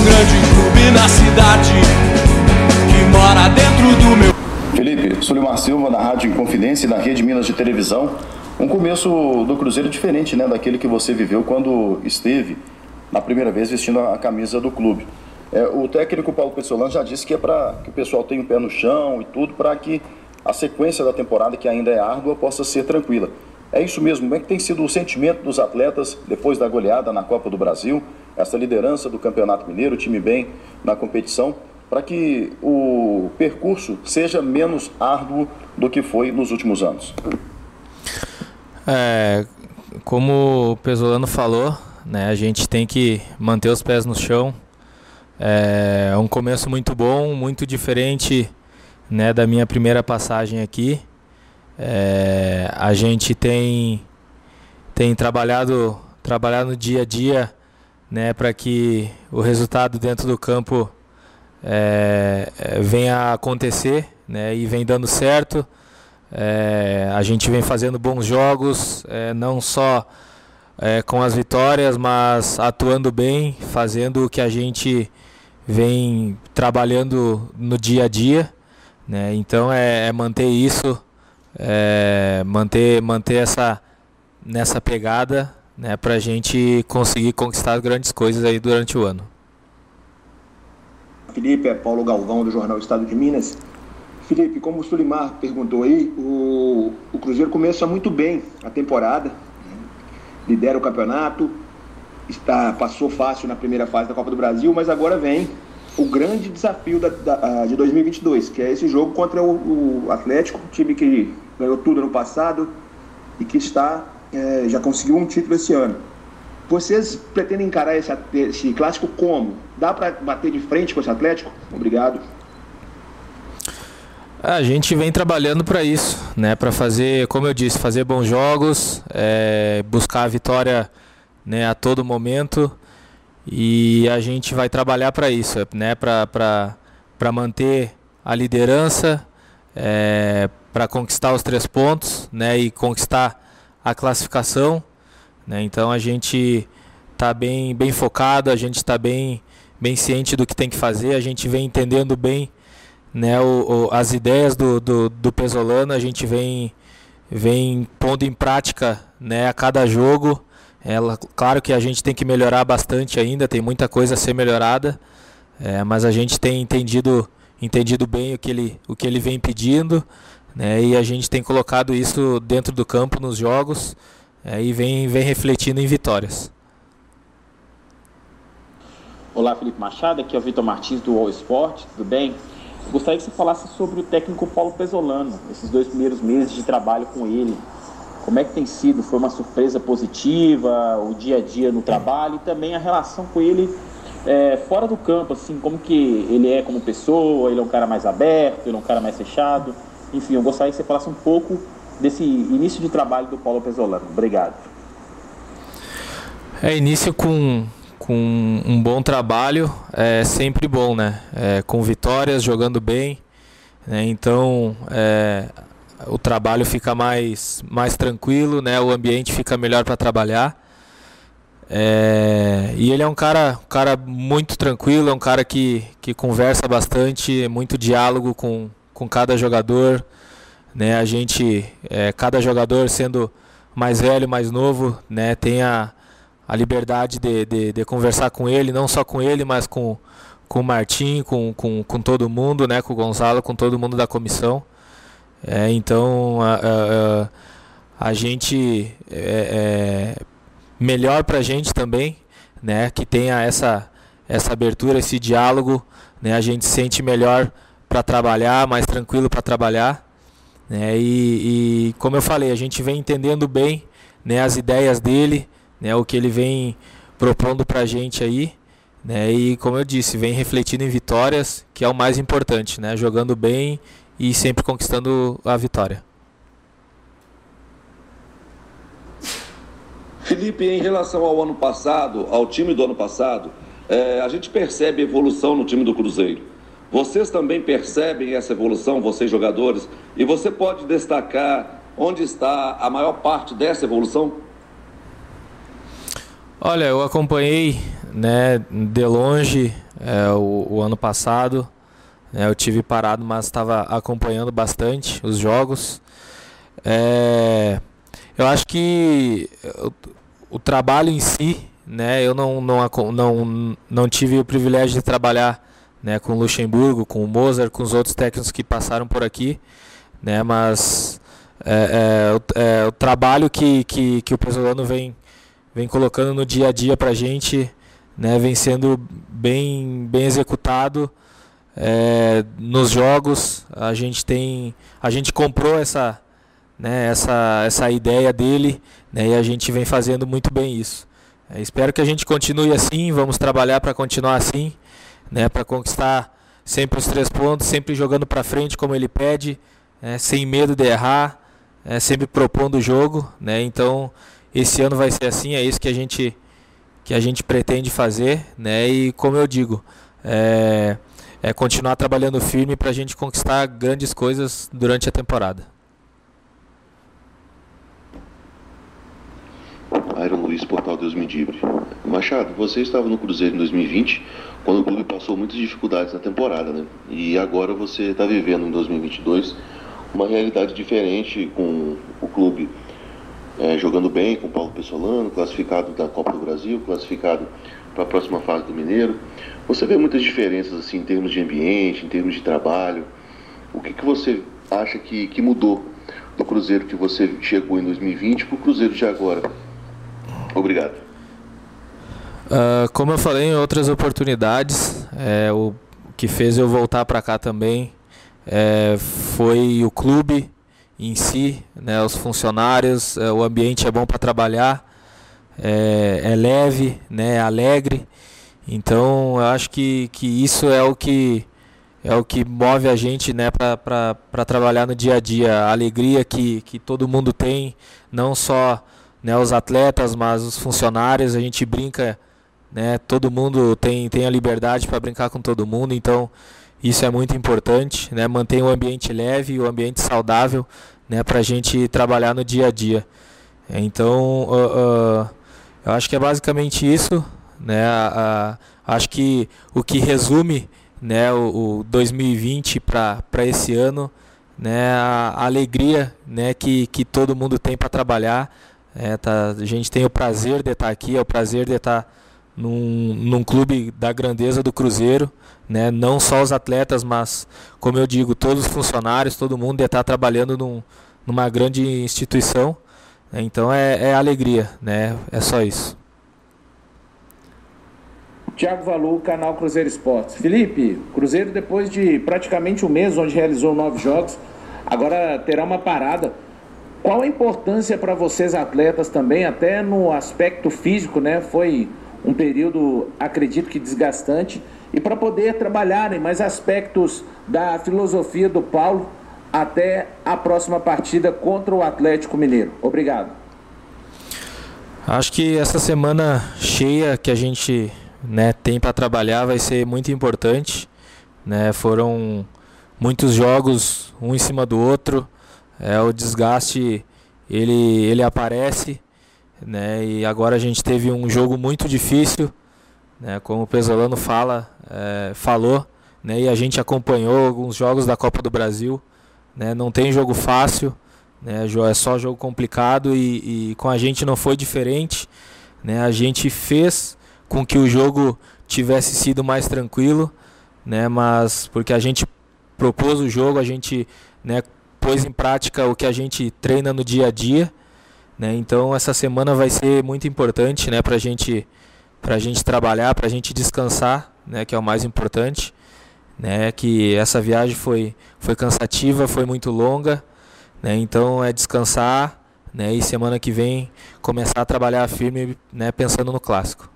um grande clube na cidade que mora dentro do meu. Felipe, Sulimar Silva na Rádio Inconfidência e na Rede Minas de Televisão. Um começo do Cruzeiro diferente, né, daquele que você viveu quando esteve na primeira vez vestindo a camisa do clube. É, o técnico Paulo Pessolano já disse que é para que o pessoal tenha o pé no chão e tudo para que a sequência da temporada, que ainda é árdua, possa ser tranquila. É isso mesmo, como é que tem sido o sentimento dos atletas depois da goleada na Copa do Brasil, essa liderança do Campeonato Mineiro, o time bem na competição, para que o percurso seja menos árduo do que foi nos últimos anos? É, como o Pesolano falou, né, a gente tem que manter os pés no chão. É um começo muito bom, muito diferente né, da minha primeira passagem aqui. É, a gente tem, tem trabalhado, trabalhado no dia a dia né, para que o resultado dentro do campo é, é, venha a acontecer né, e vem dando certo. É, a gente vem fazendo bons jogos, é, não só é, com as vitórias, mas atuando bem, fazendo o que a gente vem trabalhando no dia a dia. Né? Então é, é manter isso, manter, manter essa nessa pegada né, para a gente conseguir conquistar grandes coisas aí durante o ano. Felipe, é Paulo Galvão do Jornal Estado de Minas. Felipe, como o Sulimar perguntou aí, o, o Cruzeiro começa muito bem a temporada, né? lidera o campeonato, está passou fácil na primeira fase da Copa do Brasil, mas agora vem o grande desafio da, da, de 2022, que é esse jogo contra o, o Atlético, time que ganhou tudo no passado e que está é, já conseguiu um título esse ano. Vocês pretendem encarar esse, esse clássico como? Dá para bater de frente com esse Atlético? Obrigado. A gente vem trabalhando para isso, né? Para fazer, como eu disse, fazer bons jogos, é, buscar a vitória né, a todo momento. E a gente vai trabalhar para isso, né? para manter a liderança, é, para conquistar os três pontos né? e conquistar a classificação. Né? Então a gente está bem, bem focado, a gente está bem, bem ciente do que tem que fazer, a gente vem entendendo bem né, o, o, as ideias do, do, do Pesolano, a gente vem, vem pondo em prática né, a cada jogo. Ela, claro que a gente tem que melhorar bastante ainda, tem muita coisa a ser melhorada, é, mas a gente tem entendido, entendido bem o que ele, o que ele vem pedindo, né, e a gente tem colocado isso dentro do campo nos jogos é, e vem, vem refletindo em vitórias. Olá, Felipe Machado, aqui é o Vitor Martins do All Sport, tudo bem? Gostaria que você falasse sobre o técnico Paulo Pesolano, esses dois primeiros meses de trabalho com ele. Como é que tem sido? Foi uma surpresa positiva, o dia a dia no trabalho e também a relação com ele é, fora do campo, assim, como que ele é como pessoa, ele é um cara mais aberto, ele é um cara mais fechado. Enfim, eu gostaria que você falasse um pouco desse início de trabalho do Paulo Pesolano. Obrigado. É, início com, com um bom trabalho é sempre bom, né? É, com vitórias, jogando bem. Né? Então, é, o trabalho fica mais, mais tranquilo, né? O ambiente fica melhor para trabalhar. É, e ele é um cara, um cara muito tranquilo, é um cara que, que conversa bastante, muito diálogo com, com cada jogador. Né? A gente, é, cada jogador sendo mais velho, mais novo, né? tem a, a liberdade de, de, de, conversar com ele, não só com ele, mas com, com o Martim, com, com, com todo mundo, né? com o Gonzalo, com todo mundo da comissão. É, então a, a, a gente é, é melhor para a gente também, né, que tenha essa essa abertura, esse diálogo, né, a gente se sente melhor para trabalhar, mais tranquilo para trabalhar, né, e, e, como eu falei, a gente vem entendendo bem, né, as ideias dele, né, o que ele vem propondo para a gente aí, né, e como eu disse, vem refletindo em vitórias, que é o mais importante, né, jogando bem e sempre conquistando a vitória. Felipe, em relação ao ano passado, ao time do ano passado, é, a gente percebe evolução no time do Cruzeiro. Vocês também percebem essa evolução, vocês jogadores, e você pode destacar onde está a maior parte dessa evolução? Olha, eu acompanhei né, de longe é, o, o, ano passado. É, eu tive parado, mas estava acompanhando bastante os jogos. É, eu acho que o, o, trabalho em si, né, eu não, não, não, não tive o privilégio de trabalhar né, com o Luxemburgo, com o Mozart, com os outros técnicos que passaram por aqui, né, mas é, é, é, o trabalho que, que, que o Pesolano vem, vem colocando no dia a dia para a gente né, vem sendo bem, bem executado é, nos jogos. A gente tem, a gente comprou essa, né, essa, essa ideia dele né, e a gente vem fazendo muito bem isso. É, espero que a gente continue assim, vamos trabalhar para continuar assim, né, para conquistar sempre os três pontos, sempre jogando para frente como ele pede, é, sem medo de errar, é, sempre propondo o jogo, né? Então esse ano vai ser assim, é isso que a gente que a gente pretende fazer, né? E como eu digo, é, é continuar trabalhando firme para a gente conquistar grandes coisas durante a temporada. Luiz, Portal Deus Me. Machado, você estava no Cruzeiro em 2020, quando o clube passou muitas dificuldades na temporada, né? E agora você está vivendo em 2022 uma realidade diferente com o clube é, jogando bem com o Paulo Pessolano, classificado da Copa do Brasil, classificado para a próxima fase do Mineiro. Você vê muitas diferenças assim em termos de ambiente, em termos de trabalho. O que, que você acha que, que mudou do Cruzeiro que você chegou em 2020 para o Cruzeiro de agora? Obrigado. Uh, como eu falei em outras oportunidades, é, o que fez eu voltar para cá também é, foi o clube em si, né, os funcionários, é, o ambiente é bom para trabalhar, é, é, leve, né, é alegre. Então eu acho que, que isso é o que é o que move a gente né, para trabalhar no dia a dia. A alegria que, que todo mundo tem, não só né, os atletas, mas os funcionários. A gente brinca, né, todo mundo tem, tem a liberdade para brincar com todo mundo. Então isso é muito importante, né? Manter o ambiente leve, o ambiente saudável, né? Para a gente trabalhar no dia a dia. Então, uh, uh, eu acho que é basicamente isso, né? Uh, acho que o que resume, né? O, o 2020 para esse ano, né? A, alegria, né? Que, que todo mundo tem para trabalhar. É, tá, a gente tem o prazer de estar aqui, é o prazer de estar num, num clube da grandeza do Cruzeiro, né? não só os atletas, mas, como eu digo, todos os funcionários, todo mundo está trabalhando num, numa grande instituição. Então é, é alegria, né? é só isso. Tiago Valu, canal Cruzeiro Esportes. Felipe, Cruzeiro depois de praticamente um mês onde realizou nove jogos, agora terá uma parada. Qual a importância para vocês atletas também, até no aspecto físico, né? Foi um período, acredito que desgastante, e para poder trabalhar em mais aspectos da filosofia do Paulo até a próxima partida contra o Atlético Mineiro. Obrigado. Acho que essa semana cheia que a gente né, tem para trabalhar vai ser muito importante. Né? Foram muitos jogos, um em cima do outro. É, o desgaste ele, ele aparece né? E agora a gente teve um jogo muito difícil, né? Como o Pesolano fala, é, falou, né? E a gente acompanhou alguns jogos da Copa do Brasil, né? Não tem jogo fácil, né? É só jogo complicado e, e com a gente não foi diferente, né? A gente fez com que o jogo tivesse sido mais tranquilo, né? Mas porque a gente propôs o jogo, a gente, né? Pôs em prática o que a gente treina no dia a dia né? Então essa semana vai ser muito importante né, para gente, a gente trabalhar, para a gente descansar, né, que é o mais importante. Né, que essa viagem foi, foi cansativa, foi muito longa. Né, então é descansar né, e semana que vem começar a trabalhar firme né, pensando no clássico.